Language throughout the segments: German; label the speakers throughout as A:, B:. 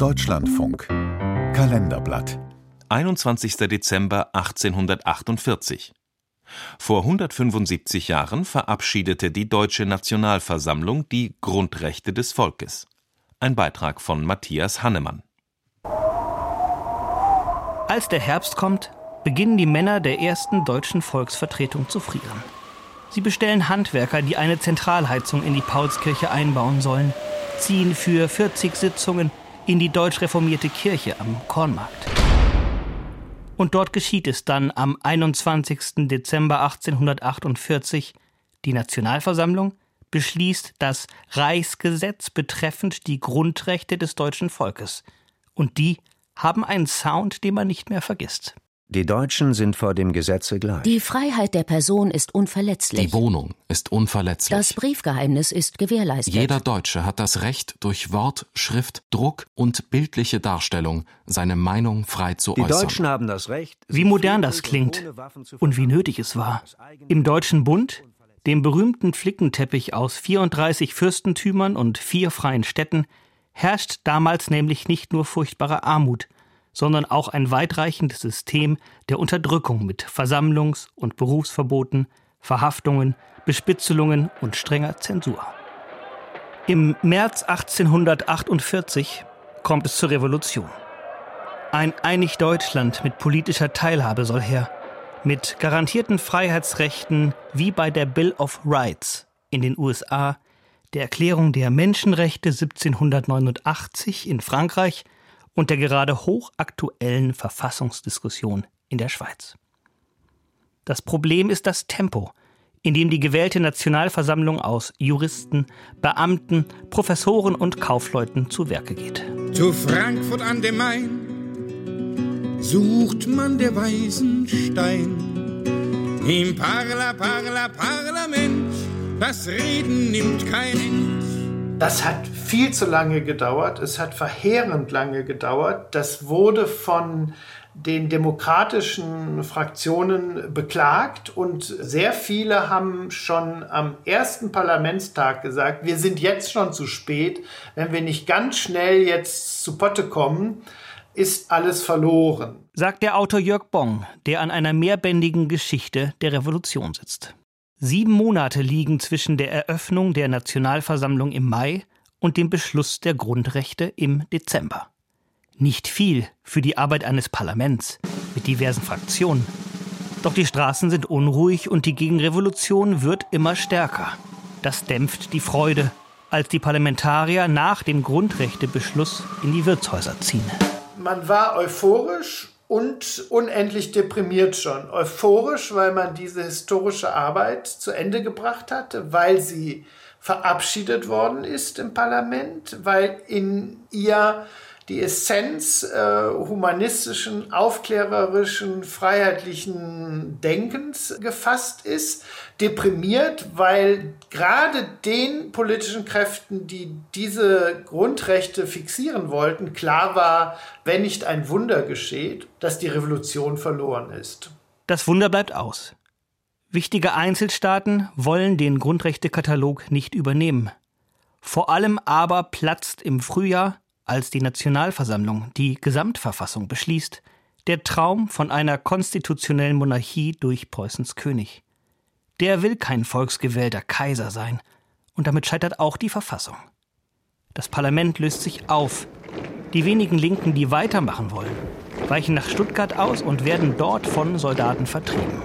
A: Deutschlandfunk Kalenderblatt
B: 21. Dezember 1848 vor 175 Jahren verabschiedete die Deutsche Nationalversammlung die Grundrechte des Volkes. Ein Beitrag von Matthias Hannemann.
C: Als der Herbst kommt, beginnen die Männer der ersten deutschen Volksvertretung zu frieren. Sie bestellen Handwerker, die eine Zentralheizung in die Paulskirche einbauen sollen, ziehen für 40 Sitzungen in die deutsch reformierte Kirche am Kornmarkt. Und dort geschieht es dann am 21. Dezember 1848. Die Nationalversammlung beschließt das Reichsgesetz betreffend die Grundrechte des deutschen Volkes. Und die haben einen Sound, den man nicht mehr vergisst.
D: Die Deutschen sind vor dem Gesetze gleich.
E: Die Freiheit der Person ist unverletzlich.
F: Die Wohnung ist unverletzlich.
E: Das Briefgeheimnis ist gewährleistet.
F: Jeder Deutsche hat das Recht, durch Wort, Schrift, Druck und bildliche Darstellung seine Meinung frei zu
D: Die
F: äußern.
D: Deutschen haben das Recht.
C: Wie modern das klingt und wie nötig es war. Im Deutschen Bund, dem berühmten Flickenteppich aus 34 Fürstentümern und vier freien Städten, herrscht damals nämlich nicht nur furchtbare Armut, sondern auch ein weitreichendes System der Unterdrückung mit Versammlungs- und Berufsverboten, Verhaftungen, Bespitzelungen und strenger Zensur. Im März 1848 kommt es zur Revolution. Ein einig Deutschland mit politischer Teilhabe soll her, mit garantierten Freiheitsrechten wie bei der Bill of Rights in den USA, der Erklärung der Menschenrechte 1789 in Frankreich und der gerade hochaktuellen Verfassungsdiskussion in der Schweiz. Das Problem ist das Tempo, in dem die gewählte Nationalversammlung aus Juristen, Beamten, Professoren und Kaufleuten zu Werke geht.
G: Zu Frankfurt an dem Main sucht man der Weisen Stein. Im Parla, Parla, Parlament, das Reden nimmt kein End.
H: Das hat viel zu lange gedauert. Es hat verheerend lange gedauert. Das wurde von den demokratischen Fraktionen beklagt und sehr viele haben schon am ersten Parlamentstag gesagt, wir sind jetzt schon zu spät. Wenn wir nicht ganz schnell jetzt zu Potte kommen, ist alles verloren.
C: Sagt der Autor Jörg Bong, der an einer mehrbändigen Geschichte der Revolution sitzt. Sieben Monate liegen zwischen der Eröffnung der Nationalversammlung im Mai und dem Beschluss der Grundrechte im Dezember. Nicht viel für die Arbeit eines Parlaments mit diversen Fraktionen. Doch die Straßen sind unruhig und die Gegenrevolution wird immer stärker. Das dämpft die Freude, als die Parlamentarier nach dem Grundrechtebeschluss in die Wirtshäuser ziehen.
H: Man war euphorisch und unendlich deprimiert schon. Euphorisch, weil man diese historische Arbeit zu Ende gebracht hatte, weil sie verabschiedet worden ist im Parlament, weil in ihr die Essenz äh, humanistischen, aufklärerischen, freiheitlichen Denkens gefasst ist, deprimiert, weil gerade den politischen Kräften, die diese Grundrechte fixieren wollten, klar war, wenn nicht ein Wunder geschieht, dass die Revolution verloren ist.
C: Das Wunder bleibt aus. Wichtige Einzelstaaten wollen den Grundrechtekatalog nicht übernehmen. Vor allem aber platzt im Frühjahr, als die Nationalversammlung die Gesamtverfassung beschließt, der Traum von einer konstitutionellen Monarchie durch Preußens König. Der will kein volksgewählter Kaiser sein, und damit scheitert auch die Verfassung. Das Parlament löst sich auf. Die wenigen Linken, die weitermachen wollen, weichen nach Stuttgart aus und werden dort von Soldaten vertrieben.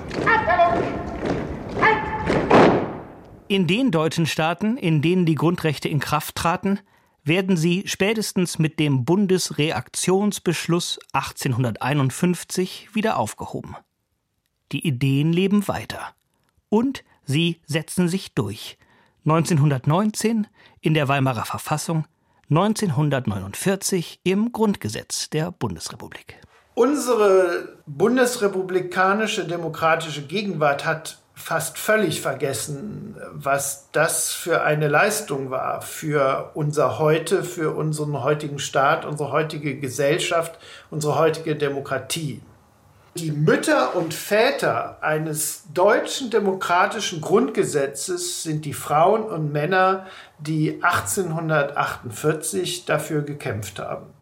C: In den deutschen Staaten, in denen die Grundrechte in Kraft traten, werden sie spätestens mit dem Bundesreaktionsbeschluss 1851 wieder aufgehoben. Die Ideen leben weiter. Und sie setzen sich durch. 1919 in der Weimarer Verfassung, 1949 im Grundgesetz der Bundesrepublik.
H: Unsere bundesrepublikanische demokratische Gegenwart hat fast völlig vergessen, was das für eine Leistung war für unser Heute, für unseren heutigen Staat, unsere heutige Gesellschaft, unsere heutige Demokratie. Die Mütter und Väter eines deutschen demokratischen Grundgesetzes sind die Frauen und Männer, die 1848 dafür gekämpft haben.